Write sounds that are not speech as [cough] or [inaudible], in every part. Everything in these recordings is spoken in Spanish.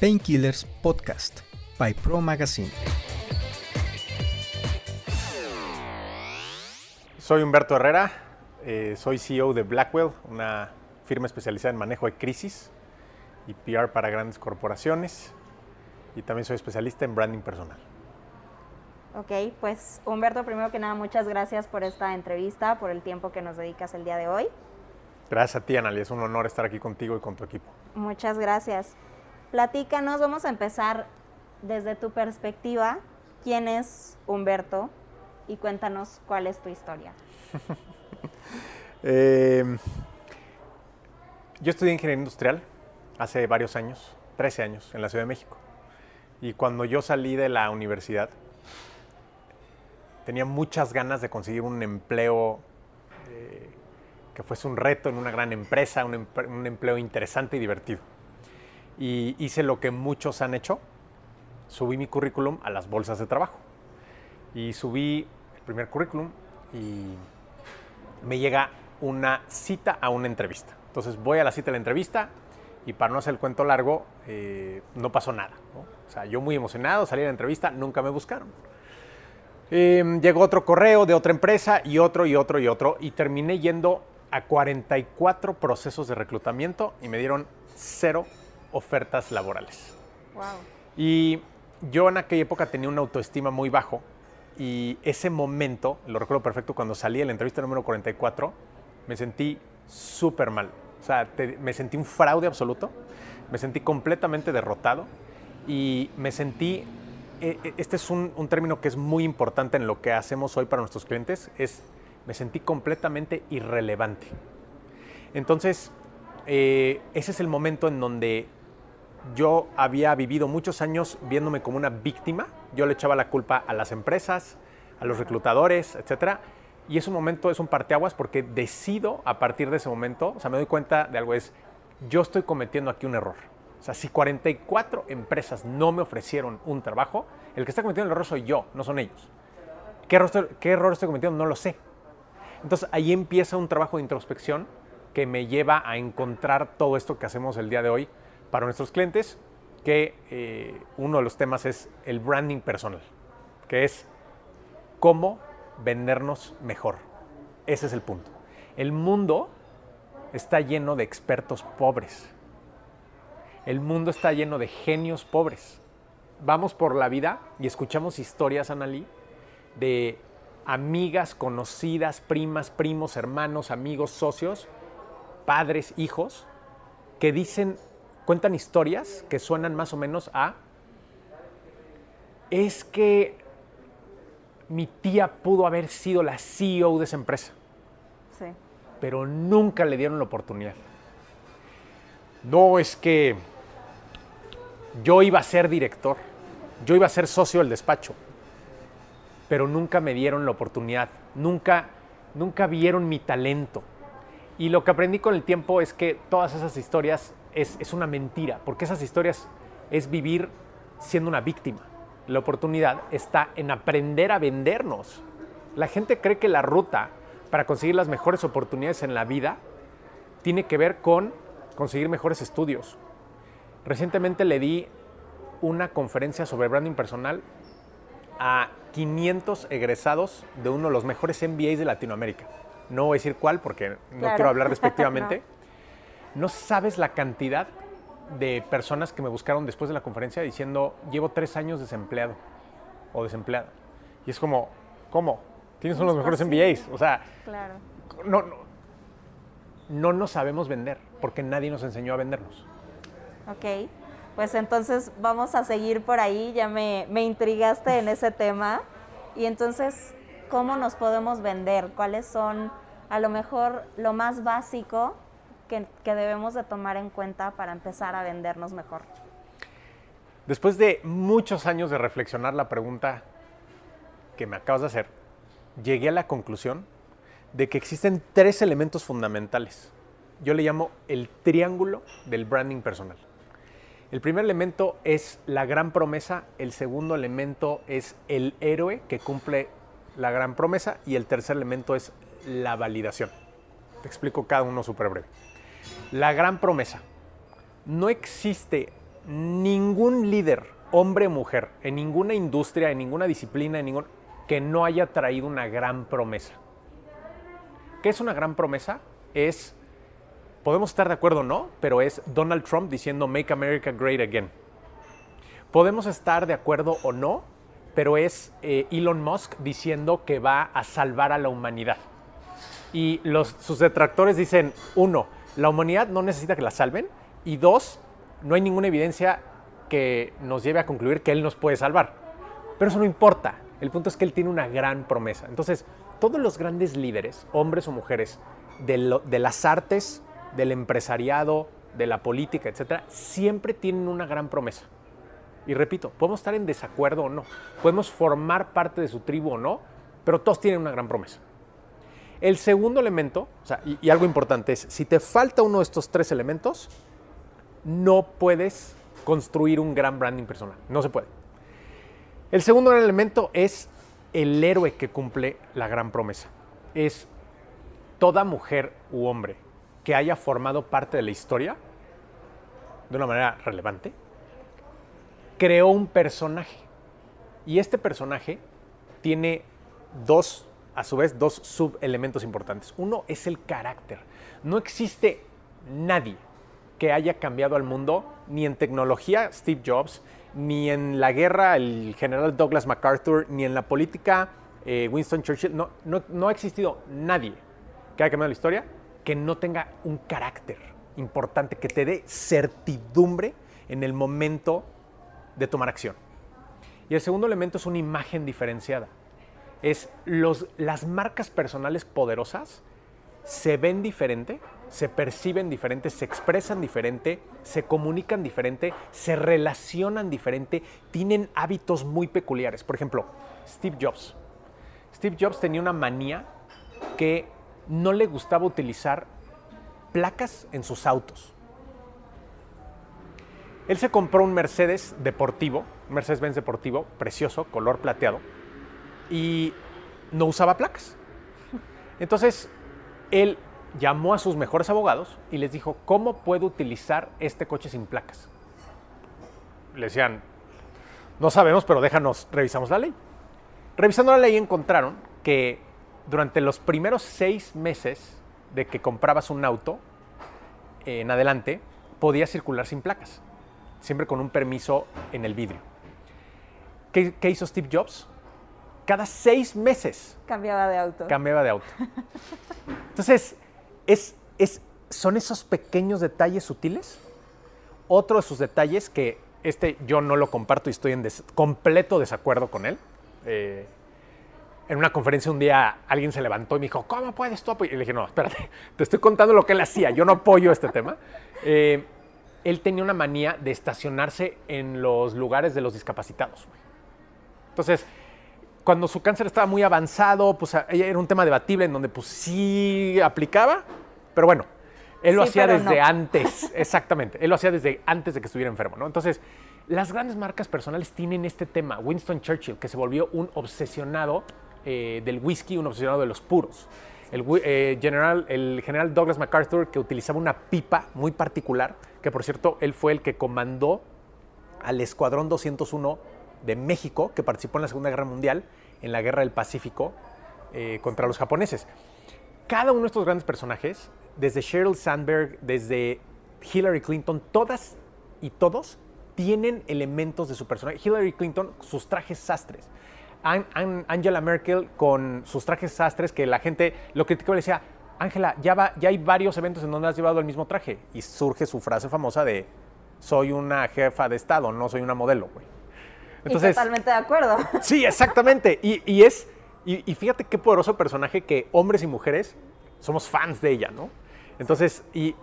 Painkillers Podcast by Pro Magazine. Soy Humberto Herrera, eh, soy CEO de Blackwell, una firma especializada en manejo de crisis y PR para grandes corporaciones y también soy especialista en branding personal. Ok, pues Humberto, primero que nada, muchas gracias por esta entrevista, por el tiempo que nos dedicas el día de hoy. Gracias a ti, Analia, es un honor estar aquí contigo y con tu equipo. Muchas gracias. Platícanos, vamos a empezar desde tu perspectiva. ¿Quién es Humberto? Y cuéntanos cuál es tu historia. [laughs] Eh, yo estudié ingeniería industrial hace varios años, 13 años, en la Ciudad de México. Y cuando yo salí de la universidad, tenía muchas ganas de conseguir un empleo eh, que fuese un reto en una gran empresa, un, un, empleo interesante y divertido. Y hice lo que muchos han hecho, subí mi currículum a las bolsas de trabajo. Y subí el primer currículum y me llega una cita a una entrevista. Entonces voy a la cita de la entrevista y para no hacer el cuento largo, eh, no pasó nada. O sea, yo muy emocionado, salí de la entrevista, nunca me buscaron. Eh, llegó otro correo de otra empresa y otro y otro y otro y terminé yendo a 44 procesos de reclutamiento y me dieron cero ofertas laborales. Wow. Y yo en aquella época tenía una autoestima muy bajo y ese momento, lo recuerdo perfecto, cuando salí de la entrevista número 44, me sentí súper mal. O sea, te, me sentí un fraude absoluto, me sentí completamente derrotado y me sentí, eh, este es un, un, término que es muy importante en lo que hacemos hoy para nuestros clientes, es me sentí completamente irrelevante. Entonces, eh, ese es el momento en donde yo había vivido muchos años viéndome como una víctima, yo le echaba la culpa a las empresas, a los reclutadores, etcétera y es un momento, es un parteaguas porque decido a partir de ese momento, o sea, me doy cuenta de algo, es yo estoy cometiendo aquí un error. O sea, si 44 empresas no me ofrecieron un trabajo, el que está cometiendo el error soy yo, no son ellos. ¿Qué error, qué error estoy cometiendo? No lo sé. Entonces ahí empieza un trabajo de introspección que me lleva a encontrar todo esto que hacemos el día de hoy para nuestros clientes, que eh, uno de los temas es el branding personal, que es cómo vendernos mejor. Ese es el punto. El mundo está lleno de expertos pobres. El mundo está lleno de genios pobres. Vamos por la vida y escuchamos historias, Analí, de amigas, conocidas, primas, primos, hermanos, amigos, socios, padres, hijos, que dicen, cuentan historias que suenan más o menos a, es que mi tía pudo haber sido la CEO de esa empresa. Sí. Pero nunca le dieron la oportunidad. No es que yo iba a ser director, yo iba a ser socio del despacho, pero nunca me dieron la oportunidad, nunca, nunca vieron mi talento. Y lo que aprendí con el tiempo es que todas esas historias es, es una mentira, porque esas historias es vivir siendo una víctima la oportunidad está en aprender a vendernos. La gente cree que la ruta para conseguir las mejores oportunidades en la vida tiene que ver con conseguir mejores estudios. Recientemente le di una conferencia sobre branding personal a 500 egresados de uno de los mejores MBAs de Latinoamérica. No voy a decir cuál porque no Claro. quiero hablar [laughs] respectivamente. no. No sabes la cantidad de personas que me buscaron después de la conferencia diciendo, llevo tres años desempleado o desempleada. Y es como, ¿cómo? Tienes uno de los Es mejores. MBAs. O sea, Claro. no, no, no nos sabemos vender porque nadie nos enseñó a vendernos. Ok, pues entonces vamos a seguir por ahí, ya me, me intrigaste en ese tema. Y entonces, ¿cómo nos podemos vender? ¿Cuáles son a lo mejor lo más básico que, debemos de tomar en cuenta para empezar a vendernos mejor? Después de muchos años de reflexionar la pregunta que me acabas de hacer, llegué a la conclusión de que existen tres elementos fundamentales. Yo le llamo el triángulo del branding personal. El primer elemento es la gran promesa, el segundo elemento es el héroe que cumple la gran promesa y el tercer elemento es la validación. Te explico cada uno súper breve. La gran promesa. No existe ningún líder, hombre o mujer, en ninguna industria, en ninguna disciplina, en ningún, que no haya traído una gran promesa. ¿Qué es una gran promesa? Es, podemos estar de acuerdo o no, pero es Donald Trump diciendo Make America Great Again. Podemos estar de acuerdo o no, pero es eh, Elon Musk diciendo que va a salvar a la humanidad. Y sus detractores dicen, uno, la humanidad no necesita que la salven, y dos, no hay ninguna evidencia que nos lleve a concluir que él nos puede salvar. Pero eso no importa. El punto es que él tiene una gran promesa. Entonces, todos los grandes líderes, hombres o mujeres, de, las artes, del empresariado, de la política, etcétera, siempre tienen una gran promesa. Y repito, podemos estar en desacuerdo o no, podemos formar parte de su tribu o no, pero todos tienen una gran promesa. El segundo elemento, o sea, y, algo importante es, si te falta uno de estos tres elementos, no puedes construir un gran branding personal. No se puede. El segundo elemento es el héroe que cumple la gran promesa. Es toda mujer u hombre que haya formado parte de la historia de una manera relevante, creó un personaje. Y este personaje tiene dos, a su vez, dos subelementos importantes. Uno es el carácter. No existe nadie que haya cambiado al mundo, ni en tecnología Steve Jobs, ni en la guerra el general Douglas MacArthur, ni en la política eh, Winston Churchill. No, no, no ha existido nadie que haya cambiado la historia que no tenga un carácter importante, que te dé certidumbre en el momento de tomar acción. Y el segundo elemento es una imagen diferenciada. Es los, las marcas personales poderosas se ven diferente, se perciben diferente, se expresan diferente, se comunican diferente, se relacionan diferente, tienen hábitos muy peculiares. Por ejemplo, Steve Jobs. Steve Jobs tenía una manía que no le gustaba utilizar placas en sus autos. Él se compró un Mercedes deportivo, Mercedes-Benz deportivo, precioso, color plateado, y no usaba placas. Entonces, él llamó a sus mejores abogados y les dijo, ¿cómo puedo utilizar este coche sin placas? Le decían, no sabemos, pero déjanos, revisamos la ley. Revisando la ley encontraron que durante los primeros seis meses de que comprabas un auto en adelante, podías circular sin placas, siempre con un permiso en el vidrio. ¿Qué, qué hizo Steve Jobs? Cada seis meses Cambiaba de auto. cambiaba de auto. Entonces, es, es, son esos pequeños detalles sutiles. Otro de sus detalles que este yo no lo comparto y estoy en des- completo desacuerdo con él. Eh, en una conferencia un día alguien se levantó y me dijo, ¿cómo puedes tú apoyar? Y le dije, no, espérate, [laughs] te estoy contando lo que él hacía, yo no apoyo este tema. Eh, él tenía una manía de estacionarse en los lugares de los discapacitados. Entonces, cuando su cáncer estaba muy avanzado, pues a- era un tema debatible en donde pues sí aplicaba, pero bueno, él lo Sí, hacía desde no. antes, [laughs] exactamente, él lo hacía desde antes de que estuviera enfermo, ¿no? Entonces, las grandes marcas personales tienen este tema. Winston Churchill, que se volvió un obsesionado eh, del whisky, un obsesionado de los puros. El, eh, general, el general Douglas MacArthur, que utilizaba una pipa muy particular, que por cierto, él fue el que comandó al Escuadrón 201 de México, que participó en la Segunda Guerra Mundial, en la Guerra del Pacífico eh, contra los japoneses. Cada uno de estos grandes personajes, desde Sheryl Sandberg, desde Hillary Clinton, todas y todos tienen elementos de su personaje. Hillary Clinton, sus trajes sastres. An- An- Angela Merkel con sus trajes sastres que la gente lo criticaba y le decía, Ángela, ya, va- ya hay varios eventos en donde has llevado el mismo traje. Y surge su frase famosa de, soy una jefa de Estado, no soy una modelo, güey. Y totalmente de acuerdo. [laughs] Sí, exactamente. Y, y es. Y, y fíjate qué poderoso personaje que hombres y mujeres somos fans de ella, ¿no? Entonces, y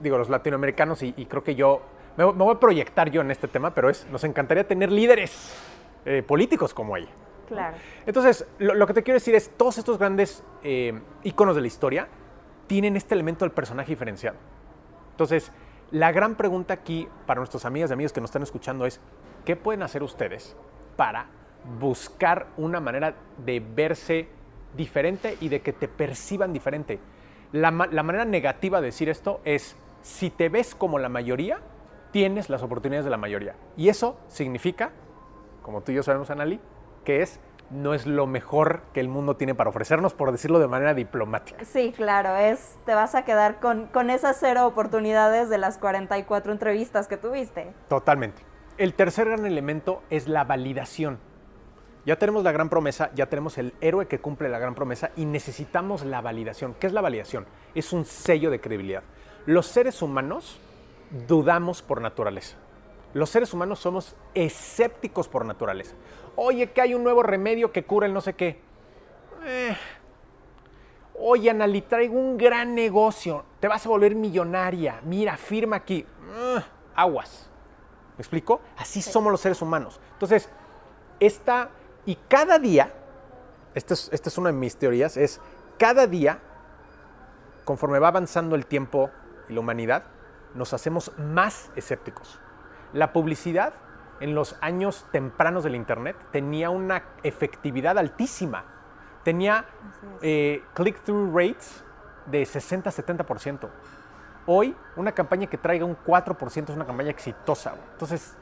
digo, los latinoamericanos, y, y creo que yo. Me, me voy a proyectar yo en este tema, pero es. Nos encantaría tener líderes eh, políticos como ella. Claro. Entonces, lo, lo que te quiero decir es, todos estos grandes eh, íconos de la historia tienen este elemento del personaje diferenciado. Entonces, la gran pregunta aquí para nuestros amigas y amigos que nos están escuchando es, ¿qué pueden hacer ustedes para buscar una manera de verse diferente y de que te perciban diferente? La, ma- la manera negativa de decir esto es, si te ves como la mayoría, tienes las oportunidades de la mayoría. Y eso significa, como tú y yo sabemos, Anali, que es no es lo mejor que el mundo tiene para ofrecernos, por decirlo de manera diplomática. Sí, claro, es te vas a quedar con, con esas cero oportunidades de las 44 entrevistas que tuviste. Totalmente. El tercer gran elemento es la validación. Ya tenemos la gran promesa, ya tenemos el héroe que cumple la gran promesa y necesitamos la validación. ¿Qué es la validación? Es un sello de credibilidad. Los seres humanos dudamos por naturaleza. Los seres humanos somos escépticos por naturaleza. Oye, que hay un nuevo remedio que cura el no sé qué. Eh. Oye, Anali, traigo un gran negocio. Te vas a volver millonaria. Mira, firma aquí. Eh, aguas. ¿Me explico? Así somos los seres humanos. Entonces, esta. Y cada día, esta es, esta es una de mis teorías, es cada día, conforme va avanzando el tiempo y la humanidad, nos hacemos más escépticos. La publicidad en los años tempranos del Internet tenía una efectividad altísima. Tenía eh, click-through rates de 60-70%. Hoy, una campaña que traiga un 4% es una campaña exitosa. Entonces,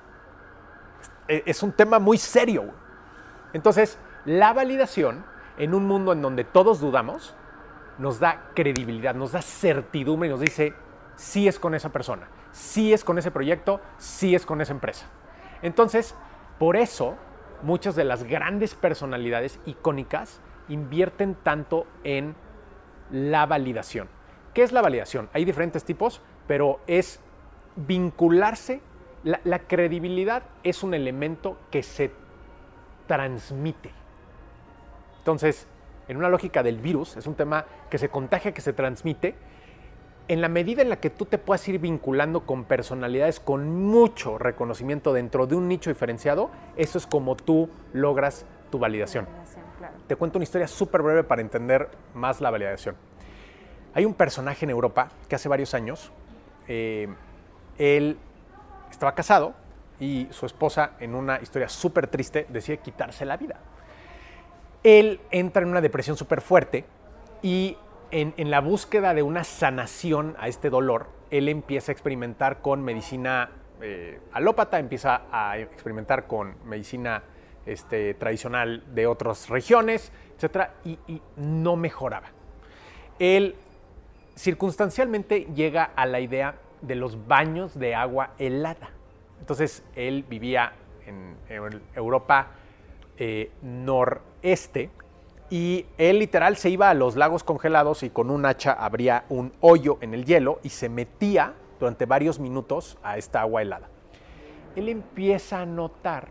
e, es un tema muy serio. Entonces, la validación en un mundo en donde todos dudamos nos da credibilidad, nos da certidumbre y nos dice, sí es con esa persona, sí es con ese proyecto, sí es con esa empresa. Entonces, por eso muchas de las grandes personalidades icónicas invierten tanto en la validación. ¿Qué es la validación? Hay diferentes tipos, pero es vincularse. La, la credibilidad es un elemento que se transmite. Entonces, en una lógica del virus, es un tema que se contagia, que se transmite, en la medida en la que tú te puedas ir vinculando con personalidades con mucho reconocimiento dentro de un nicho diferenciado, eso es como tú logras tu validación. Claro. Te cuento una historia súper breve para entender más la validación. Hay un personaje en Europa que hace varios años, eh, él estaba casado y su esposa, en una historia súper triste, decide quitarse la vida. Él entra en una depresión súper fuerte y en, la búsqueda de una sanación a este dolor, él empieza a experimentar con medicina eh, alópata, empieza a experimentar con medicina este, tradicional de otras regiones, etc. Y, no mejoraba. Él circunstancialmente llega a la idea de los baños de agua helada. Entonces él vivía en, en Europa eh, noreste y él literal se iba a los lagos congelados y con un hacha abría un hoyo en el hielo y se metía durante varios minutos a esta agua helada. Él empieza a notar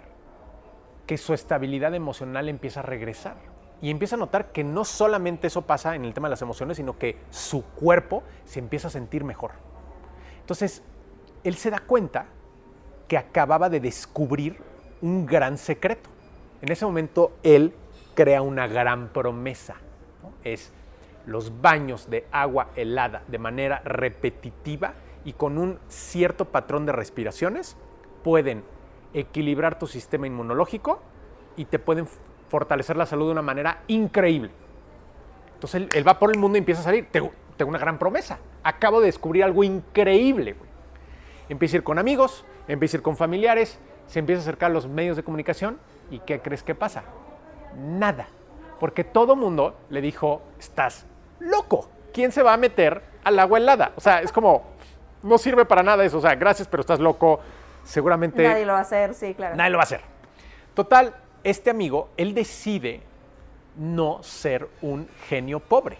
que su estabilidad emocional empieza a regresar. Y empieza a notar que no solamente eso pasa en el tema de las emociones, sino que su cuerpo se empieza a sentir mejor. Entonces, él se da cuenta que acababa de descubrir un gran secreto. En ese momento, él crea una gran promesa. Es los baños de agua helada de manera repetitiva y con un cierto patrón de respiraciones pueden equilibrar tu sistema inmunológico y te pueden fortalecer la salud de una manera increíble. Entonces él, va por el mundo y empieza a salir. Tengo, una gran promesa. Acabo de descubrir algo increíble. Empieza a ir con amigos, empieza a ir con familiares, se empieza a acercar a los medios de comunicación y ¿qué crees que pasa? Nada. Porque todo mundo le dijo, estás loco. ¿Quién se va a meter al agua helada? O sea, es como, no sirve para nada eso. O sea, gracias, pero estás loco. Seguramente... Nadie lo va a hacer, sí, claro. Nadie lo va a hacer. Total, este amigo, él decide no ser un genio pobre.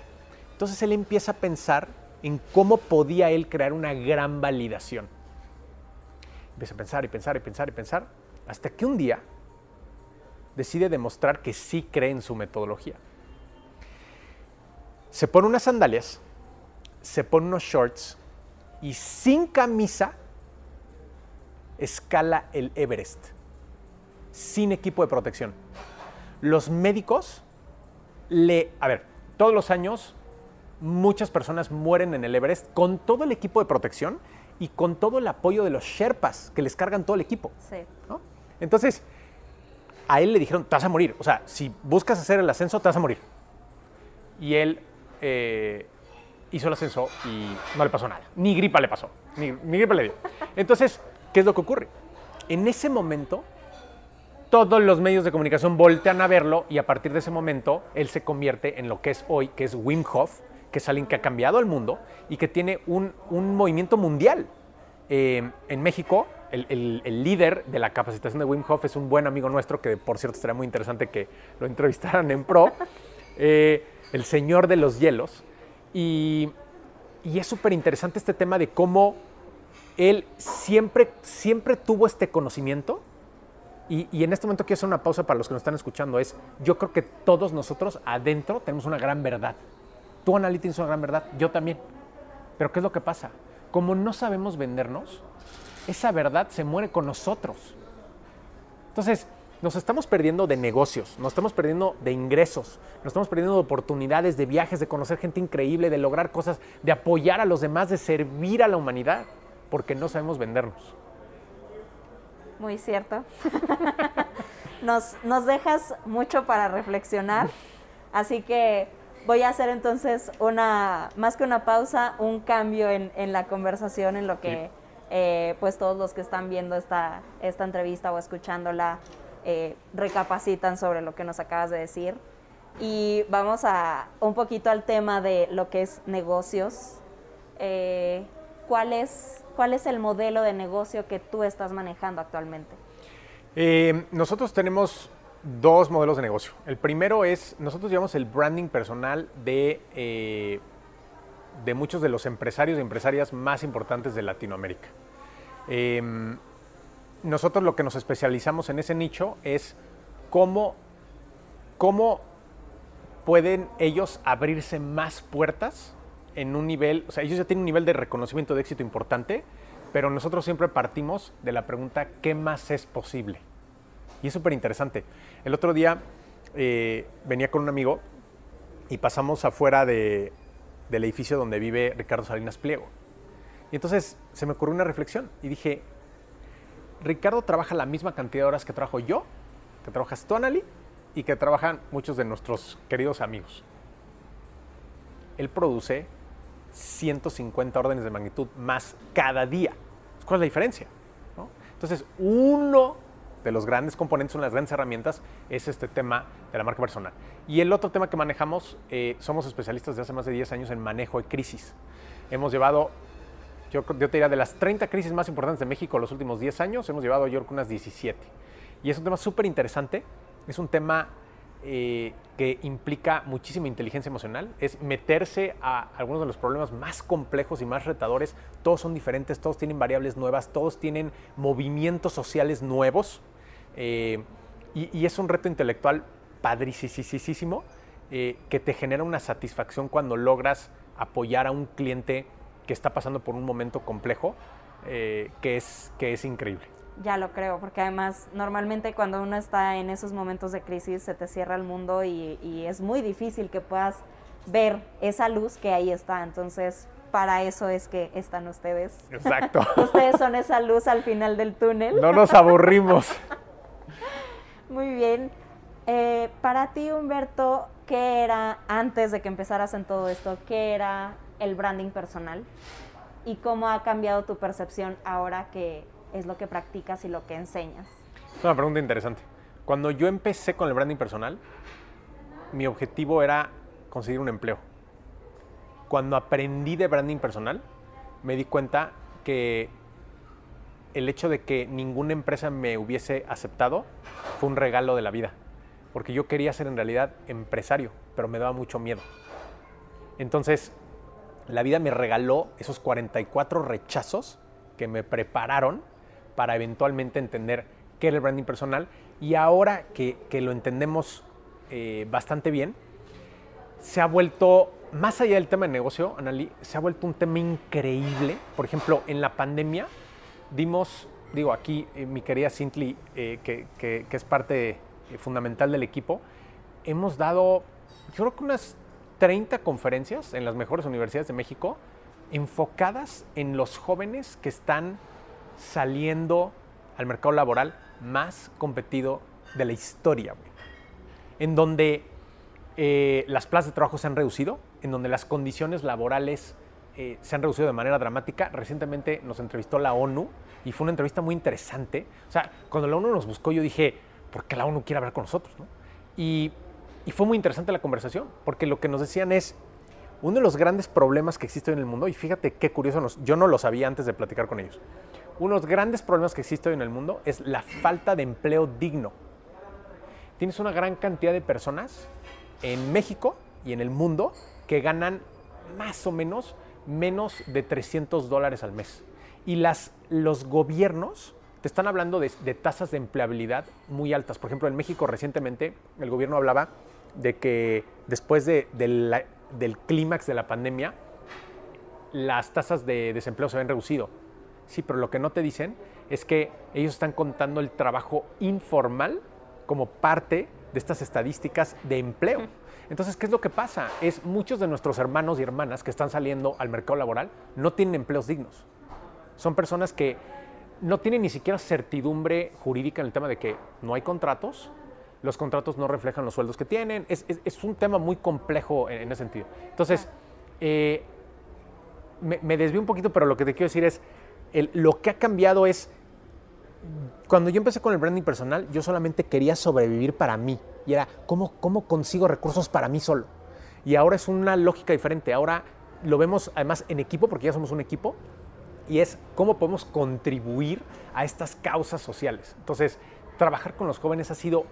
Entonces él empieza a pensar en cómo podía él crear una gran validación. Empieza a pensar y pensar y pensar y pensar, hasta que un día decide demostrar que sí cree en su metodología. Se pone unas sandalias, se pone unos shorts y sin camisa escala el Everest, sin equipo de protección. Los médicos le... A ver, todos los años muchas personas mueren en el Everest con todo el equipo de protección y con todo el apoyo de los Sherpas que les cargan todo el equipo. Sí. Entonces, a él le dijeron, te vas a morir. O sea, si buscas hacer el ascenso, te vas a morir. Y él eh, hizo el ascenso y no le pasó nada. Ni gripa le pasó. Ni, gripa le dio. Entonces, ¿qué es lo que ocurre? En ese momento, todos los medios de comunicación voltean a verlo y a partir de ese momento, él se convierte en lo que es hoy, que es Wim Hof, que es alguien que ha cambiado el mundo y que tiene un, un movimiento mundial. Eh, en México, el, el- el líder de la capacitación de Wim Hof es un buen amigo nuestro, que por cierto estaría muy interesante que lo entrevistaran en pro, [laughs] eh, el señor de los hielos. Y, y es súper interesante este tema de cómo él siempre, siempre tuvo este conocimiento. Y, y en este momento quiero hacer una pausa para los que nos están escuchando. Es, yo creo que todos nosotros adentro tenemos una gran verdad. Tú, Analí, tienes una gran verdad. Yo también. Pero ¿qué es lo que pasa? Como no sabemos vendernos, esa verdad se muere con nosotros. Entonces, nos estamos perdiendo de negocios, nos estamos perdiendo de ingresos, nos estamos perdiendo de oportunidades, de viajes, de conocer gente increíble, de lograr cosas, de apoyar a los demás, de servir a la humanidad, porque no sabemos vendernos. Muy cierto. [laughs] nos, nos dejas mucho para reflexionar, así que voy a hacer entonces una, más que una pausa, un cambio en, en la conversación, en lo que Sí. Eh, pues todos los que están viendo esta, esta entrevista o escuchándola eh, recapacitan sobre lo que nos acabas de decir. Y vamos a un poquito al tema de lo que es negocios. Eh, ¿cuál, es, ¿Cuál es el modelo de negocio que tú estás manejando actualmente? Nosotros tenemos dos modelos de negocio. El primero es, nosotros llevamos el branding personal de, de muchos de los empresarios y empresarias más importantes de Latinoamérica. Eh, nosotros lo que nos especializamos en ese nicho es cómo, cómo pueden ellos abrirse más puertas en un nivel, o sea, ellos ya tienen un nivel de reconocimiento de éxito importante, pero nosotros siempre partimos de la pregunta, ¿qué más es posible? Y es súper interesante. El otro día eh, venía con un amigo y pasamos afuera de- del edificio donde vive Ricardo Salinas Pliego. Y entonces se me ocurrió una reflexión y dije, Ricardo trabaja la misma cantidad de horas que trabajo yo, que trabajas tú, y que trabajan muchos de nuestros queridos amigos. Él produce 150 órdenes de magnitud más cada día. ¿Cuál es la diferencia? Entonces, uno de los grandes componentes, una de las grandes herramientas, es este tema de la marca personal. Y el otro tema que manejamos, eh, somos especialistas de hace más de 10 años en manejo de crisis. Hemos llevado, yo, yo te diría, de las 30 crisis más importantes de México los últimos 10 años, hemos llevado yo creo unas 17. Y es un tema súper interesante, es un tema eh, que implica muchísima inteligencia emocional, es meterse a algunos de los problemas más complejos y más retadores. Todos son diferentes, todos tienen variables nuevas, todos tienen movimientos sociales nuevos. Eh, y, y es un reto intelectual padricísimo eh, que te genera una satisfacción cuando logras apoyar a un cliente que está pasando por un momento complejo, eh, que, es, que es increíble. Ya lo creo, porque además normalmente cuando uno está en esos momentos de crisis se te cierra el mundo y, y es muy difícil que puedas ver esa luz que ahí está. Entonces, para eso es que están ustedes. Exacto. [laughs] Ustedes son esa luz al final del túnel. No nos aburrimos. [laughs] Muy bien. Eh, para ti, Humberto, ¿qué era antes de que empezaras en todo esto? ¿Qué era el branding personal? ¿Y cómo ha cambiado tu percepción ahora que es lo que practicas y lo que enseñas? Es una pregunta interesante. Cuando yo empecé con el branding personal, mi objetivo era conseguir un empleo. Cuando aprendí de branding personal, me di cuenta que el hecho de que ninguna empresa me hubiese aceptado fue un regalo de la vida. Porque yo quería ser en realidad empresario, pero me daba mucho miedo. Entonces, la vida me regaló esos 44 rechazos que me prepararon para eventualmente entender qué era el branding personal. Y ahora que, lo entendemos eh, bastante bien, se ha vuelto, más allá del tema de negocio, Analí, se ha vuelto un tema increíble. Por ejemplo, en la pandemia dimos, digo aquí, eh, mi querida Sintli, eh, que, que- es parte eh, fundamental del equipo, hemos dado, yo creo que unas 30 conferencias en las mejores universidades de México enfocadas en los jóvenes que están saliendo al mercado laboral más competido de la historia, güey. En donde eh, las plazas de trabajo se han reducido, en donde las condiciones laborales eh, se han reducido de manera dramática. Recientemente nos entrevistó la ONU y fue una entrevista muy interesante. O sea, cuando la ONU nos buscó yo dije, ¿por qué la ONU quiere hablar con nosotros? no? Y, y fue muy interesante la conversación, porque lo que nos decían es, uno de los grandes problemas que existe hoy en el mundo, y fíjate qué curioso, yo no lo sabía antes de platicar con ellos, uno de los grandes problemas que existe hoy en el mundo es la falta de empleo digno. Tienes una gran cantidad de personas en México y en el mundo que ganan más o menos menos de 300 dólares al mes. Y las, los gobiernos te están hablando de, tasas de empleabilidad muy altas. Por ejemplo, en México recientemente el gobierno hablaba de que después de- del clímax de la pandemia, las tasas de desempleo se habían reducido. Sí, pero lo que no te dicen es que ellos están contando el trabajo informal como parte de estas estadísticas de empleo. Entonces, ¿qué es lo que pasa? Es muchos de nuestros hermanos y hermanas que están saliendo al mercado laboral no tienen empleos dignos. Son personas que no tienen ni siquiera certidumbre jurídica en el tema de que no hay contratos, los contratos no reflejan los sueldos que tienen. Es, es- es un tema muy complejo en, en ese sentido. Entonces, eh, me, me desvío un poquito, pero lo que te quiero decir es, el- lo que ha cambiado es, cuando yo empecé con el branding personal, yo solamente quería sobrevivir para mí. Y era, ¿cómo, cómo consigo recursos para mí solo? Y ahora es una lógica diferente. Ahora lo vemos además en equipo, porque ya somos un equipo, y es cómo podemos contribuir a estas causas sociales. Entonces, trabajar con los jóvenes ha sido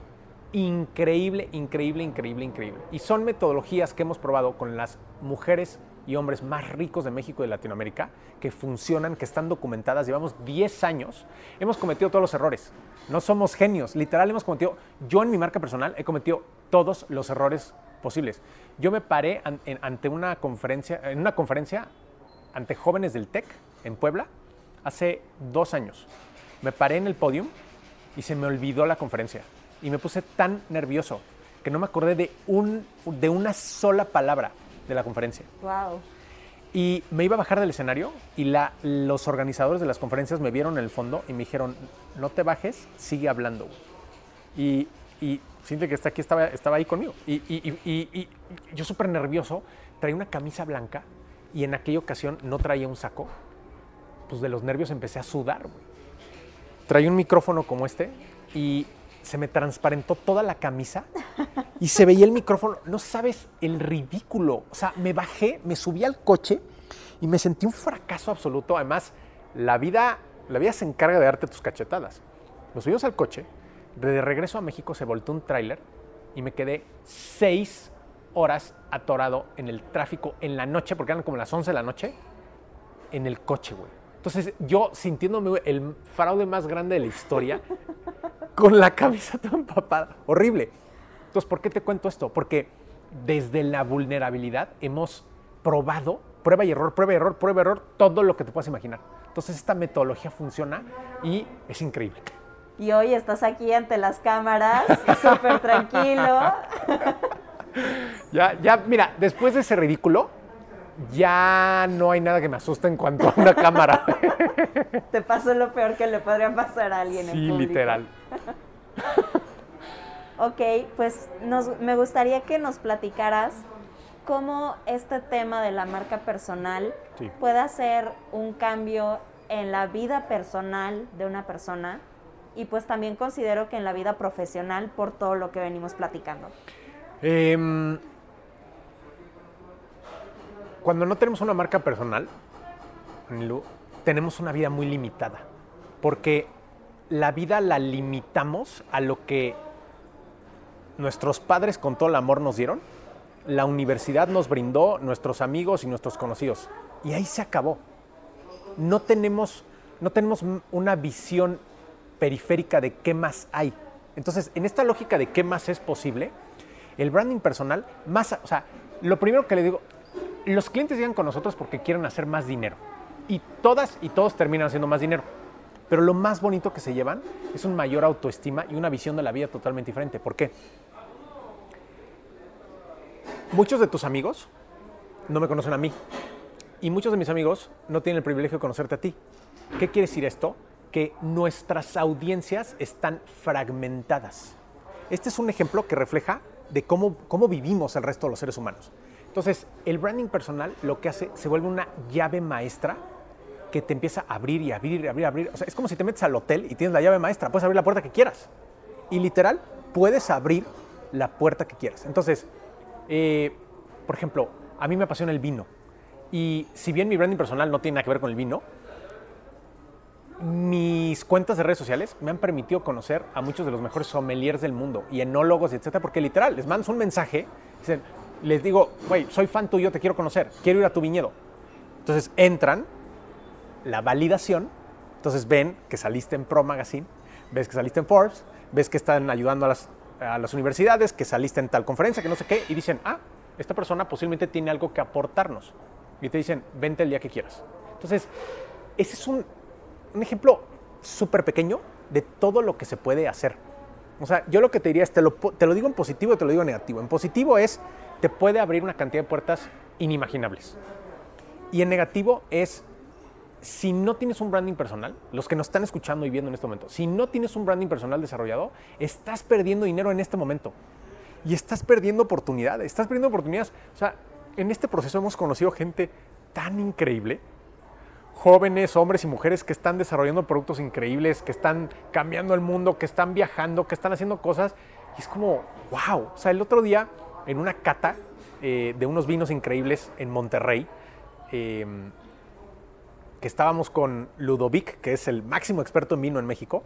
increíble, increíble, increíble, increíble. Y son metodologías que hemos probado con las mujeres y hombres más ricos de México y de Latinoamérica, que funcionan, que están documentadas. Llevamos 10 años, hemos cometido todos los errores. No somos genios, literal hemos cometido, yo en mi marca personal he cometido todos los errores posibles. Yo me paré en- ante una conferencia, en una conferencia ante jóvenes del TEC en Puebla hace dos años. Me paré en el podium y se me olvidó la conferencia. Y me puse tan nervioso que no me acordé de, un, de una sola palabra de la conferencia. Wow. Y me iba a bajar del escenario y la, los organizadores de las conferencias me vieron en el fondo y me dijeron, no te bajes, sigue hablando. güey". Y, y siente que está aquí, estaba, estaba ahí conmigo. Y, y- y- yo súper nervioso, traía una camisa blanca y en aquella ocasión no traía un saco. Pues de los nervios empecé a sudar. Traía un micrófono como este y se me transparentó toda la camisa y se veía el micrófono. No sabes el ridículo. O sea, me bajé, me subí al coche y me sentí un fracaso absoluto. Además, la vida, la vida se encarga de darte tus cachetadas. Nos subimos al coche, de regreso a México se volteó un tráiler y me quedé seis horas atorado en el tráfico en la noche, porque eran como las 11 de la noche, en el coche, güey. Entonces, yo sintiéndome el fraude más grande de la historia, [laughs] con la camisa toda empapada. Horrible. Entonces, ¿por qué te cuento esto? Porque desde la vulnerabilidad hemos probado, prueba y error, prueba y error, prueba y error, todo lo que te puedas imaginar. Entonces, esta metodología funciona y es increíble. Y hoy estás aquí ante las cámaras, [laughs] súper tranquilo. [laughs] Ya, ya, mira, después de ese ridículo, ya no hay nada que me asuste en cuanto a una cámara. Te pasó lo peor que le podría pasar a alguien en sí, público. literal. [laughs] Ok, pues nos- me gustaría que nos platicaras cómo este tema de la marca personal Sí. puede hacer un cambio en la vida personal de una persona y pues también considero que en la vida profesional por todo lo que venimos platicando. Em, cuando no tenemos una marca personal, tenemos una vida muy limitada. Porque la vida la limitamos a lo que nuestros padres con todo el amor nos dieron, la universidad nos brindó, nuestros amigos y nuestros conocidos. Y ahí se acabó. No tenemos, no tenemos una visión periférica de qué más hay. Entonces, en esta lógica de qué más es posible, el branding personal, más, o sea, lo primero que le digo, los clientes llegan con nosotros porque quieren hacer más dinero. Y todas y todos terminan haciendo más dinero. Pero lo más bonito que se llevan es un mayor autoestima y una visión de la vida totalmente diferente. ¿Por qué? Muchos de tus amigos no me conocen a mí. Y muchos de mis amigos no tienen el privilegio de conocerte a ti. ¿Qué quiere decir esto? Que nuestras audiencias están fragmentadas. Este es un ejemplo que refleja de cómo, cómo vivimos el resto de los seres humanos. Entonces, el branding personal lo que hace, se vuelve una llave maestra que te empieza a abrir y abrir y abrir y abrir. O sea, es como si te metes al hotel y tienes la llave maestra, puedes abrir la puerta que quieras. Y literal, puedes abrir la puerta que quieras. Entonces, eh, por ejemplo, a mí me apasiona el vino. Y si bien mi branding personal no tiene nada que ver con el vino, mis cuentas de redes sociales me han permitido conocer a muchos de los mejores sommeliers del mundo y enólogos, etcétera, porque literal les mandas un mensaje, dicen, les digo, güey, soy fan tuyo, te quiero conocer, quiero ir a tu viñedo. Entonces entran, la validación, entonces ven que saliste en Pro Magazine, ves que saliste en Forbes, ves que están ayudando a las, a las universidades, que saliste en tal conferencia, que no sé qué, y dicen, ah, esta persona posiblemente tiene algo que aportarnos. Y te dicen, vente el día que quieras. Entonces, ese es un, un ejemplo súper pequeño de todo lo que se puede hacer. O sea, yo lo que te diría es, te lo, te lo digo en positivo y te lo digo en negativo. En positivo es, te puede abrir una cantidad de puertas inimaginables. Y en negativo es, si no tienes un branding personal, los que nos están escuchando y viendo en este momento, si no tienes un branding personal desarrollado, estás perdiendo dinero en este momento. Y estás perdiendo oportunidades, estás perdiendo oportunidades. O sea, en este proceso hemos conocido gente tan increíble, jóvenes, hombres y mujeres que están desarrollando productos increíbles, que están cambiando el mundo, que están viajando, que están haciendo cosas. Y es como, wow. O sea, el otro día, en una cata eh, de unos vinos increíbles en Monterrey, eh, que estábamos con Ludovic, que es el máximo experto en vino en México,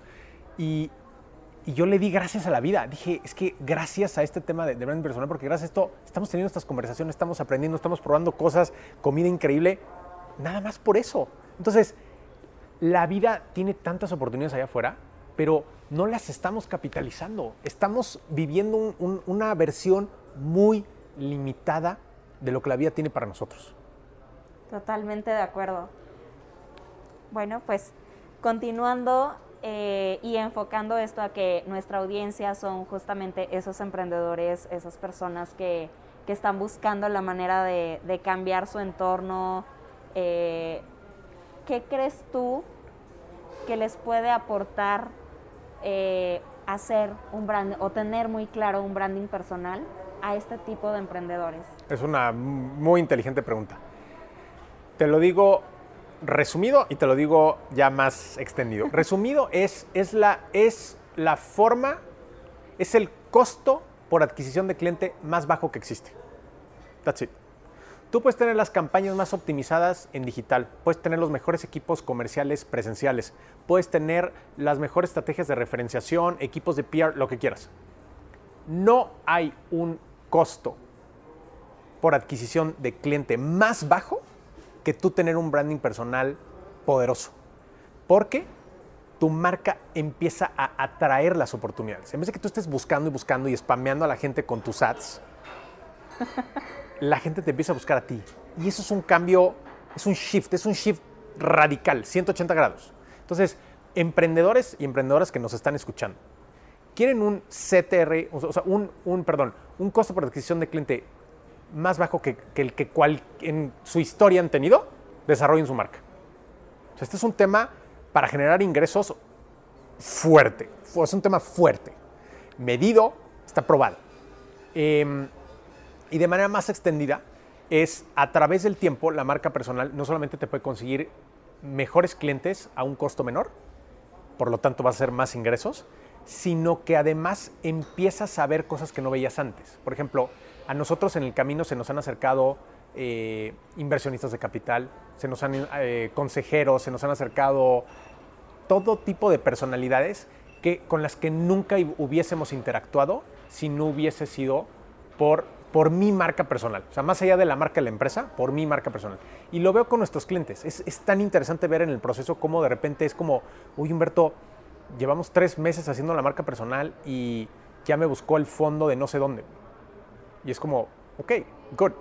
y, yo le di gracias a la vida. Dije, es que gracias a este tema de, de branding personal, porque gracias a esto estamos teniendo estas conversaciones, estamos aprendiendo, estamos probando cosas, comida increíble, nada más por eso. Entonces, la vida tiene tantas oportunidades allá afuera, pero no las estamos capitalizando. Estamos viviendo un- un- una versión muy limitada de lo que la vida tiene para nosotros. Totalmente de acuerdo. Bueno, pues continuando eh, y enfocando esto a que nuestra audiencia son justamente esos emprendedores, esas personas que, que están buscando la manera de, cambiar su entorno. eh, ¿Qué crees tú que les puede aportar eh, hacer un brand o tener muy claro un branding personal a este tipo de emprendedores? Es una muy inteligente pregunta. Te lo digo resumido y te lo digo ya más extendido. [laughs] Resumido es, es, la, es la forma, es el costo por adquisición de cliente más bajo que existe. That's it. Tú puedes tener las campañas más optimizadas en digital, puedes tener los mejores equipos comerciales presenciales, puedes tener las mejores estrategias de referenciación, equipos de PR, lo que quieras. No hay un costo por adquisición de cliente más bajo que tú tener un branding personal poderoso. Porque tu marca empieza a atraer las oportunidades. En vez de que tú estés buscando y buscando y spameando a la gente con tus ads, la gente te empieza a buscar a ti. Y eso es un cambio, es un shift, es un shift radical, 180 grados. Entonces, emprendedores y emprendedoras que nos están escuchando, quieren un CTR, o sea, un, un, perdón, un costo por adquisición de cliente más bajo que, el que cual, en su historia han tenido, desarrollen su marca. Este es un tema para generar ingresos fuerte. fu- Es un tema fuerte. Medido, está probado. Em, y de manera más extendida, es a través del tiempo, la marca personal no solamente te puede conseguir mejores clientes a un costo menor, por lo tanto vas a hacer más ingresos, sino que además empiezas a ver cosas que no veías antes. Por ejemplo, a nosotros en el camino se nos han acercado eh, inversionistas de capital, se nos han eh, consejeros, se nos han acercado todo tipo de personalidades que, con las que nunca hu- hubiésemos interactuado si no hubiese sido por, por mi marca personal. O sea, más allá de la marca de la empresa, por mi marca personal. Y lo veo con nuestros clientes. Es, es tan interesante ver en el proceso cómo de repente es como, uy Humberto, llevamos tres meses haciendo la marca personal y ya me buscó el fondo de no sé dónde. Y es como, ok, good.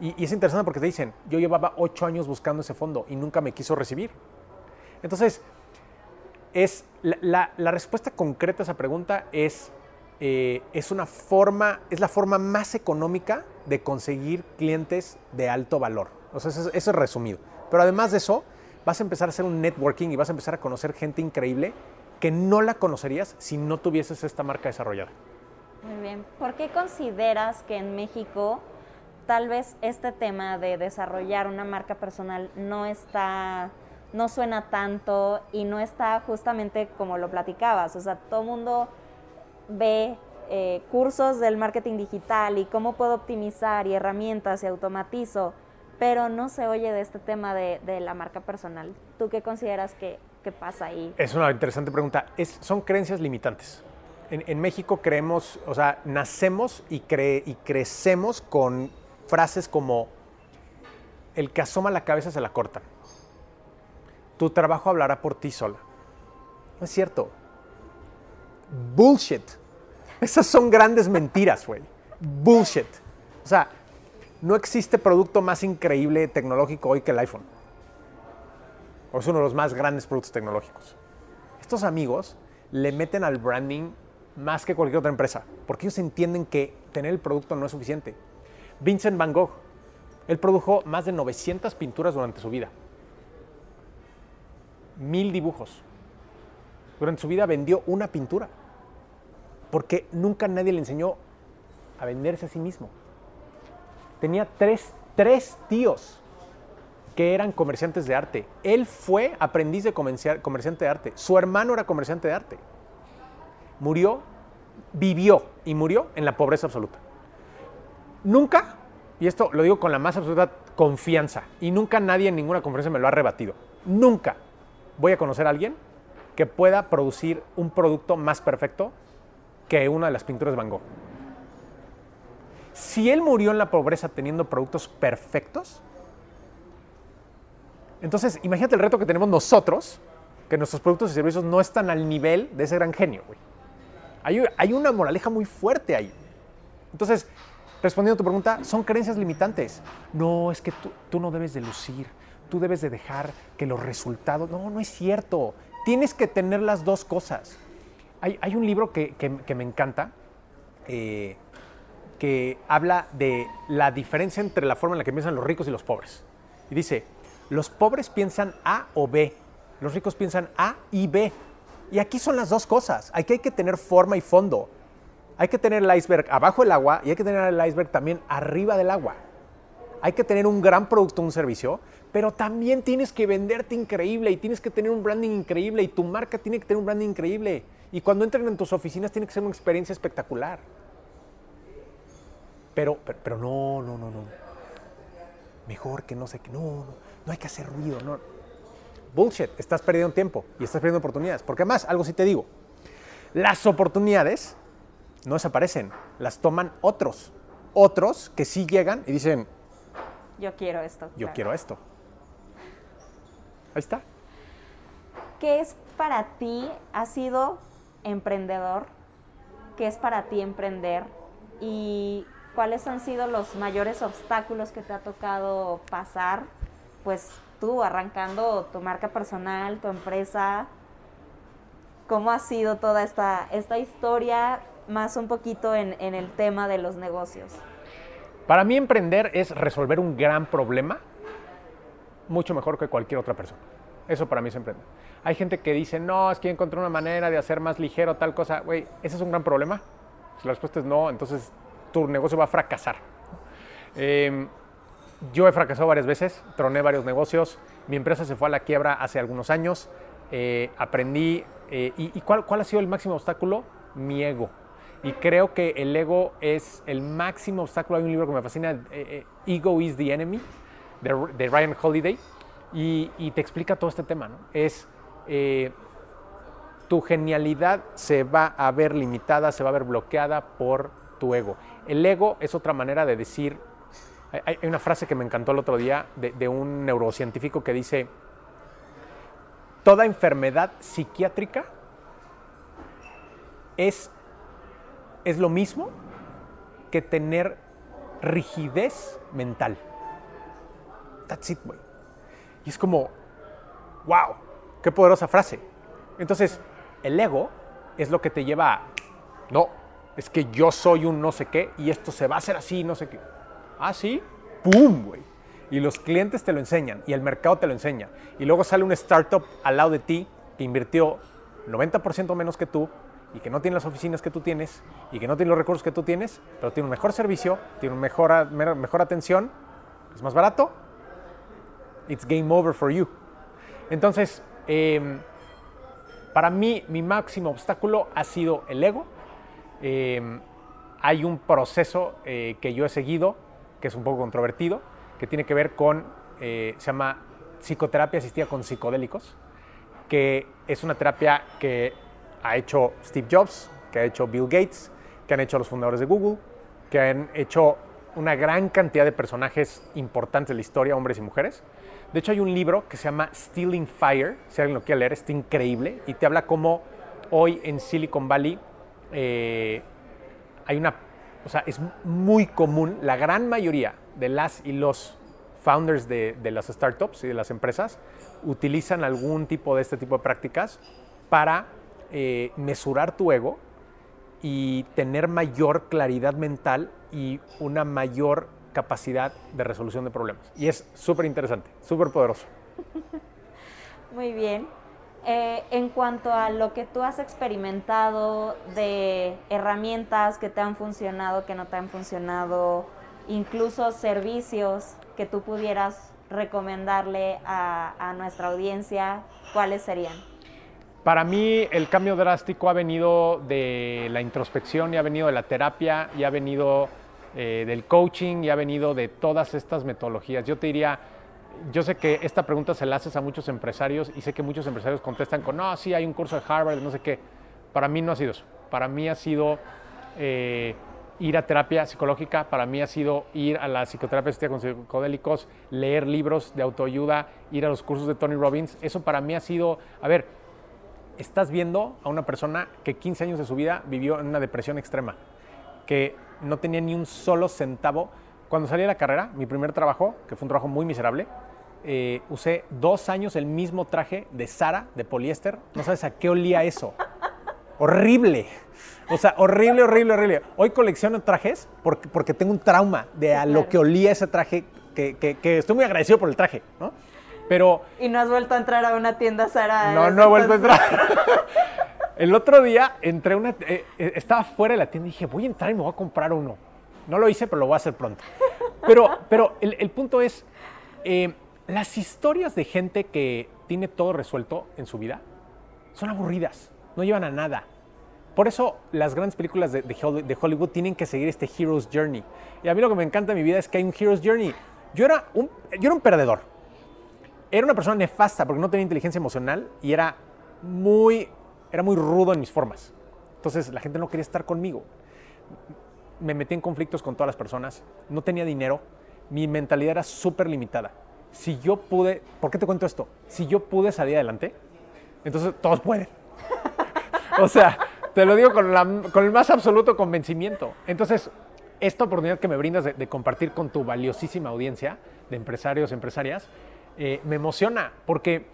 Y, y es interesante porque te dicen, yo llevaba ocho años buscando ese fondo y nunca me quiso recibir. Entonces, es la, la- la respuesta concreta a esa pregunta es, eh, es una forma, es la forma más económica de conseguir clientes de alto valor. O sea, eso, es- eso es resumido. Pero además de eso, vas a empezar a hacer un networking y vas a empezar a conocer gente increíble que no la conocerías si no tuvieses esta marca desarrollada. Muy bien. ¿Por qué consideras que en México tal vez este tema de desarrollar una marca personal no está, no suena tanto y no está justamente como lo platicabas. O sea, todo mundo ve eh, cursos del marketing digital y cómo puedo optimizar y herramientas y automatizo, pero no se oye de este tema de, de la marca personal. ¿Tú qué consideras que, que pasa ahí? Es una interesante pregunta. Son creencias limitantes. En, en México creemos, o sea, nacemos y, cre, y crecemos con frases como el que asoma la cabeza se la cortan. Tu trabajo hablará por ti sola. No es cierto. Bullshit. Esas son grandes mentiras, güey. Bullshit. O sea, no existe producto más increíble tecnológico hoy que el iPhone. O es uno de los más grandes productos tecnológicos. Estos amigos le meten al branding más que cualquier otra empresa, porque ellos entienden que tener el producto no es suficiente. Vincent Van Gogh, él produjo más de 900 pinturas durante su vida. Mil dibujos. Durante su vida vendió una pintura porque nunca nadie le enseñó a venderse a sí mismo. Tenía tres, tres tíos que eran comerciantes de arte. Él fue aprendiz de comerciante de arte. Su hermano era comerciante de arte. Murió, vivió y murió en la pobreza absoluta. Nunca, y esto lo digo con la más absoluta confianza, y nunca nadie en ninguna conferencia me lo ha rebatido, nunca voy a conocer a alguien que pueda producir un producto más perfecto que una de las pinturas de Van Gogh. Si él murió en la pobreza teniendo productos perfectos, entonces imagínate el reto que tenemos nosotros, que nuestros productos y servicios no están al nivel de ese gran genio. Güey. Hay, hay una moraleja muy fuerte ahí. Entonces, respondiendo a tu pregunta, son creencias limitantes. No, es que tú, no debes de lucir, tú debes de dejar que los resultados... No, no es cierto. Tienes que tener las dos cosas. Hay, un libro que me encanta, eh, que habla de la diferencia entre la forma en la que piensan los ricos y los pobres. Y dice, los pobres piensan A o B, los ricos piensan A y B. Y aquí son las dos cosas. Aquí hay que tener forma y fondo. Hay que tener el iceberg abajo del agua y hay que tener el iceberg también arriba del agua. Hay que tener un gran producto, un servicio, pero también tienes que venderte increíble y tienes que tener un branding increíble y tu marca tiene que tener un branding increíble. Y cuando entren en tus oficinas tiene que ser una experiencia espectacular. Pero, pero, pero no, no, no, no. Mejor que no sé qué. No, no, no hay que hacer ruido. No. Bullshit. Estás perdiendo tiempo y estás perdiendo oportunidades. Porque además, algo sí te digo. Las oportunidades no desaparecen. Las toman otros. Otros que sí llegan y dicen, yo quiero esto. Yo claro. quiero esto. Ahí está. ¿Qué es para ti? ¿Has sido emprendedor? ¿Qué es para ti emprender? ¿Y cuáles han sido los mayores obstáculos que te ha tocado pasar? Pues tú arrancando tu marca personal, tu empresa. ¿Cómo ha sido toda esta, esta historia? Más un poquito en, en el tema de los negocios. Para mí emprender es resolver un gran problema mucho mejor que cualquier otra persona. Eso para mí es emprender. Hay gente que dice, no, es que encontré una manera de hacer más ligero tal cosa. Güey, ¿ese es un gran problema? Si la respuesta es no, entonces tu negocio va a fracasar. Eh, yo he fracasado varias veces, troné varios negocios, mi empresa se fue a la quiebra hace algunos años, eh, aprendí, eh, y, ¿cuál, ¿cuál ha sido el máximo obstáculo? Mi ego. Y creo que el ego es el máximo obstáculo. Hay un libro que me fascina, eh, Ego is the Enemy, de, Ryan Holiday, y, te explica todo este tema. Es tu genialidad se va a ver limitada, se va a ver bloqueada por tu ego. El ego es otra manera de decir, hay, una frase que me encantó el otro día de, de un neurocientífico que dice, toda enfermedad psiquiátrica es es lo mismo que tener rigidez mental. That's it, güey. Y es como, wow, qué poderosa frase. Entonces, el ego es lo que te lleva a, no, es que yo soy un no sé qué y esto se va a hacer así, no sé qué. Ah, sí, ¡pum, güey! Y los clientes te lo enseñan y el mercado te lo enseña. Y luego sale un startup al lado de ti que invirtió 90% menos que tú y que no tiene las oficinas que tú tienes y que no tiene los recursos que tú tienes, pero tiene un mejor servicio, tiene una mejor, mejor atención, es más barato, it's game over for you. Entonces, em, para mí, mi máximo obstáculo ha sido el ego. Em, hay un proceso eh, que yo he seguido, que es un poco controvertido, que tiene que ver con, eh, se llama psicoterapia asistida con psicodélicos, que es una terapia que ha hecho Steve Jobs, que ha hecho Bill Gates, que han hecho los fundadores de Google, que han hecho una gran cantidad de personajes importantes de la historia, hombres y mujeres. De hecho, hay un libro que se llama Stealing Fire, si alguien lo quiere leer, está increíble y te habla cómo hoy en Silicon Valley eh, hay una, o sea, es muy común, la gran mayoría de las y los founders de, las startups y de las empresas utilizan algún tipo de este tipo de prácticas para eh, mesurar tu ego y tener mayor claridad mental y una mayor capacidad de resolución de problemas. Y es súper interesante, súper poderoso. [laughs] Muy bien. Eh, en cuanto a lo que tú has experimentado de herramientas que te han funcionado, que no te han funcionado, incluso servicios que tú pudieras recomendarle a, nuestra audiencia, ¿cuáles serían? Para mí el cambio drástico ha venido de la introspección y ha venido de la terapia y ha venido eh, del coaching y ha venido de todas estas metodologías. Yo te diría, yo sé que esta pregunta se la haces a muchos empresarios y sé que muchos empresarios contestan con, no, sí, hay un curso de Harvard, no sé qué. Para mí no ha sido eso. Para mí ha sido eh, ir a terapia psicológica, para mí ha sido ir a la psicoterapia con psicodélicos, leer libros de autoayuda, ir a los cursos de Tony Robbins. Eso para mí ha sido, a ver, estás viendo a una persona que 15 años de su vida vivió en una depresión extrema, que no tenía ni un solo centavo. Cuando salí de la carrera, mi primer trabajo, que fue un trabajo muy miserable, eh, usé dos años el mismo traje de Sara, de poliéster. No sabes a qué olía eso. horrible. O sea, horrible, horrible, horrible. Hoy colecciono trajes porque, porque tengo un trauma de a lo que olía ese traje, que, que, estoy muy agradecido por el traje, ¿no? Pero... ¿Y no has vuelto a entrar a una tienda Sara? No, no he vuelto a entrar. [laughs] El otro día entré una, eh, eh, estaba fuera de la tienda y dije, voy a entrar y me voy a comprar uno. No lo hice, pero lo voy a hacer pronto. Pero, [laughs] pero el, punto es, eh, las historias de gente que tiene todo resuelto en su vida son aburridas, no llevan a nada. Por eso las grandes películas de, de, Hollywood tienen que seguir este Hero's Journey. Y a mí lo que me encanta en mi vida es que hay un Hero's Journey. Yo era un, yo era un perdedor. Era una persona nefasta porque no tenía inteligencia emocional y era muy era muy rudo en mis formas. Entonces la gente no quería estar conmigo. Me metí en conflictos con todas las personas, no tenía dinero, mi mentalidad era súper limitada. Si yo pude, ¿por qué te cuento esto? Si yo pude salir adelante, entonces todos pueden. [laughs] o sea, te lo digo con, el más absoluto convencimiento. Entonces, esta oportunidad que me brindas de, compartir con tu valiosísima audiencia de empresarios, empresarias, eh, me emociona porque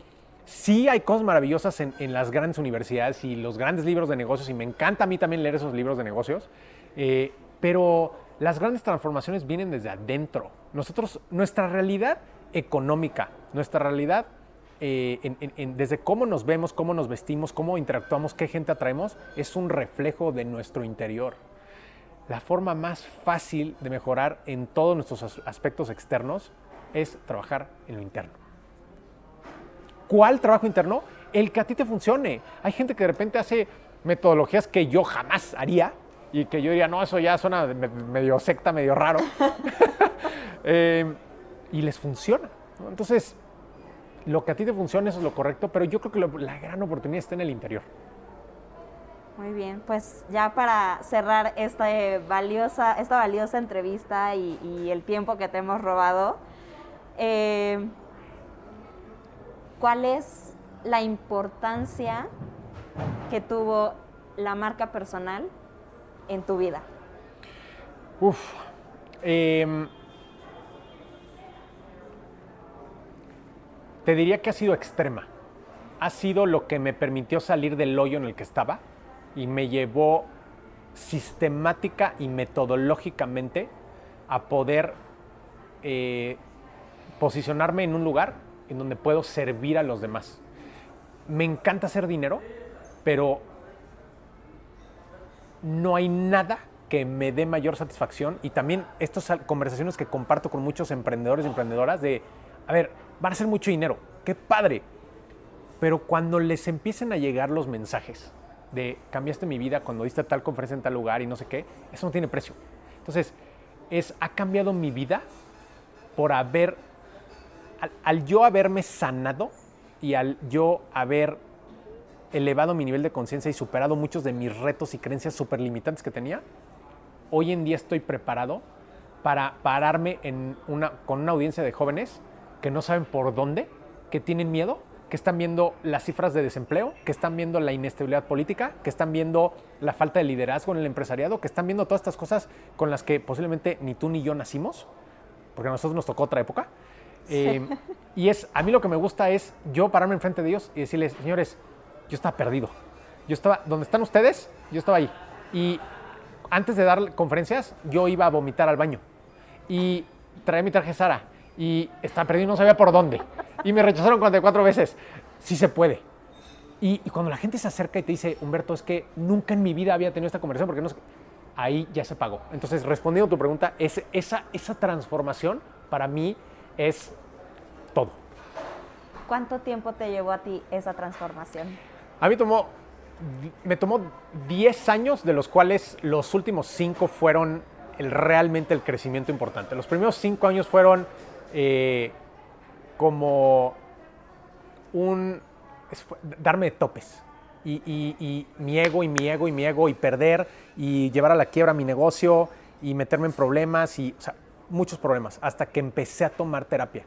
Sí hay cosas maravillosas en, las grandes universidades y los grandes libros de negocios, y me encanta a mí también leer esos libros de negocios, eh, pero las grandes transformaciones vienen desde adentro. Nosotros, nuestra realidad económica, nuestra realidad eh, desde cómo nos vemos, cómo nos vestimos, cómo interactuamos, qué gente atraemos, es un reflejo de nuestro interior. La forma más fácil de mejorar en todos nuestros aspectos externos es trabajar en lo interno. ¿Cuál trabajo interno? El que a ti te funcione. Hay gente que de repente hace metodologías que yo jamás haría y que yo diría, no, eso ya suena medio secta, medio raro. [laughs] Eh, y les funciona. Entonces, lo que a ti te funciona, eso es lo correcto, pero yo creo que la gran oportunidad está en el interior. Muy bien, pues ya para cerrar esta valiosa, esta valiosa entrevista y, el tiempo que te hemos robado, eh, ¿cuál es la importancia que tuvo la marca personal en tu vida? Uf. Em, te diría que ha sido extrema. Ha sido lo que me permitió salir del hoyo en el que estaba y me llevó sistemática y metodológicamente a poder eh, posicionarme en un lugar en donde puedo servir a los demás. Me encanta hacer dinero, pero no hay nada que me dé mayor satisfacción y también estas conversaciones que comparto con muchos emprendedores y emprendedoras de, a ver, van a ser mucho dinero, qué padre, pero cuando les empiecen a llegar los mensajes de cambiaste mi vida cuando diste tal conferencia en tal lugar y no sé qué, eso no tiene precio. Entonces, es, ha cambiado mi vida por haber, al, yo haberme sanado y al yo haber elevado mi nivel de conciencia y superado muchos de mis retos y creencias súper limitantes que tenía, hoy en día estoy preparado para pararme en una, con una audiencia de jóvenes que no saben por dónde, que tienen miedo, que están viendo las cifras de desempleo, que están viendo la inestabilidad política, que están viendo la falta de liderazgo en el empresariado, que están viendo todas estas cosas con las que posiblemente ni tú ni yo nacimos, porque a nosotros nos tocó otra época. Eh, y es, a mí lo que me gusta es yo pararme enfrente de ellos y decirles, señores, yo estaba perdido. Yo estaba, donde están ustedes, yo estaba ahí. Y antes de dar conferencias, yo iba a vomitar al baño. Y traía mi traje Sara. Y estaba perdido, no sabía por dónde. Y me rechazaron 44 veces. Sí se puede. Y, cuando la gente se acerca y te dice, Humberto, es que nunca en mi vida había tenido esta conversación, porque no ahí ya se pagó. Entonces, respondiendo a tu pregunta, es, esa, esa transformación para mí es todo. ¿Cuánto tiempo te llevó a ti esa transformación? A mí tomó, me tomó 10 años, de los cuales los últimos 5 fueron el, realmente el crecimiento importante. Los primeros 5 años fueron eh, como un darme topes. Y, mi ego y mi ego y mi ego y perder y llevar a la quiebra mi negocio y meterme en problemas y, muchos problemas hasta que empecé a tomar terapia.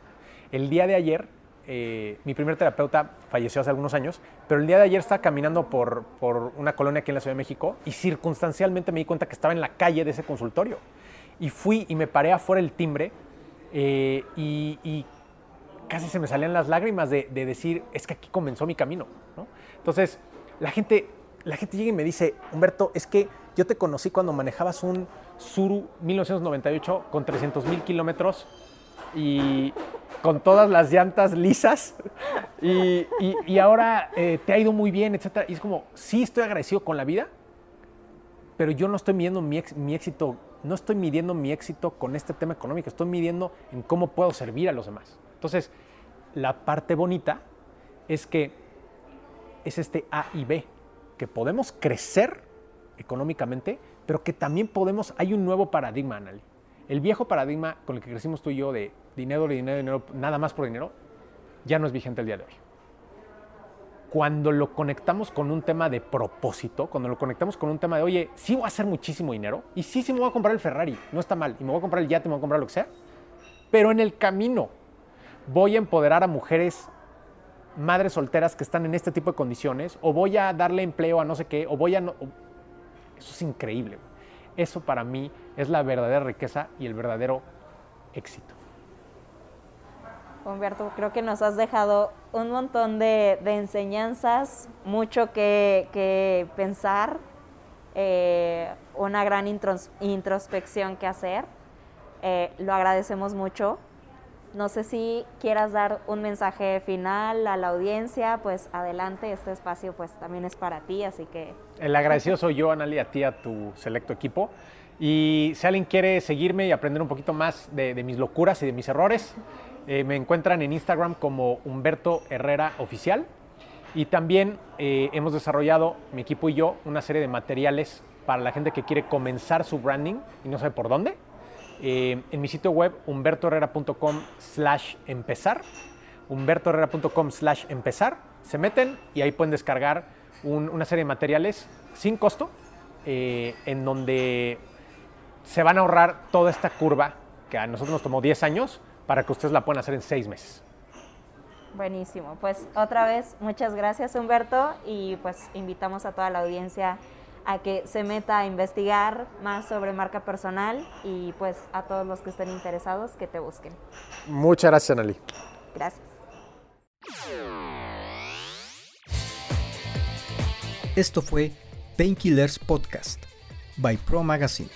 El día de ayer eh, mi primer terapeuta falleció hace algunos años, pero el día de ayer estaba caminando por, por, una colonia aquí en la Ciudad de México y circunstancialmente me di cuenta que estaba en la calle de ese consultorio. Y fui y me paré afuera del timbre eh, y, casi se me salían las lágrimas de, decir, es que aquí comenzó mi camino. Entonces, la gente, la gente llega y me dice, Humberto, es que yo te conocí cuando manejabas un Suru 1998 con 300 mil kilómetros y con todas las llantas lisas y, ahora eh, te ha ido muy bien, etc. Y es como, sí estoy agradecido con la vida, pero yo no estoy midiendo mi, mi éxito, no estoy midiendo mi éxito con este tema económico, estoy midiendo en cómo puedo servir a los demás. Entonces, la parte bonita es que es este A y B, que podemos crecer económicamente, pero que también podemos, hay un nuevo paradigma, Anali. El viejo paradigma con el que crecimos tú y yo de dinero, dinero, dinero, nada más por dinero, ya no es vigente el día de hoy. Cuando lo conectamos con un tema de propósito, cuando lo conectamos con un tema de, oye, sí voy a hacer muchísimo dinero y sí, sí me voy a comprar el Ferrari, no está mal, y me voy a comprar el yate, me voy a comprar lo que sea, pero en el camino voy a empoderar a mujeres madres solteras que están en este tipo de condiciones, o voy a darle empleo a no sé qué, o voy a... No, eso es increíble. Eso para mí es la verdadera riqueza y el verdadero éxito. Humberto, creo que nos has dejado un montón de, enseñanzas, mucho que, pensar, eh, una gran introspección que hacer. Eh, lo agradecemos mucho. No sé si quieras dar un mensaje final a la audiencia, pues adelante, este espacio pues también es para ti, así que... El agradecido soy yo, Anali, a ti, a tu selecto equipo. Y si alguien quiere seguirme y aprender un poquito más de, mis locuras y de mis errores, eh, me encuentran en Instagram como Humberto Herrera Oficial. Y también eh, hemos desarrollado, mi equipo y yo, una serie de materiales para la gente que quiere comenzar su branding y no sabe por dónde. Eh, en mi sitio web humbertoherrera.com slash empezar, humbertoherrera.com slash empezar, se meten y ahí pueden descargar una serie de materiales sin costo, en donde se van a ahorrar toda esta curva que a nosotros nos tomó 10 años para que ustedes la puedan hacer en 6 meses. Buenísimo, pues otra vez muchas gracias Humberto y pues invitamos a toda la audiencia a que se meta a investigar más sobre marca personal y pues a todos los que estén interesados que te busquen. Muchas gracias, Anali. Gracias. Esto fue Painkillers Podcast by Pro Magazine.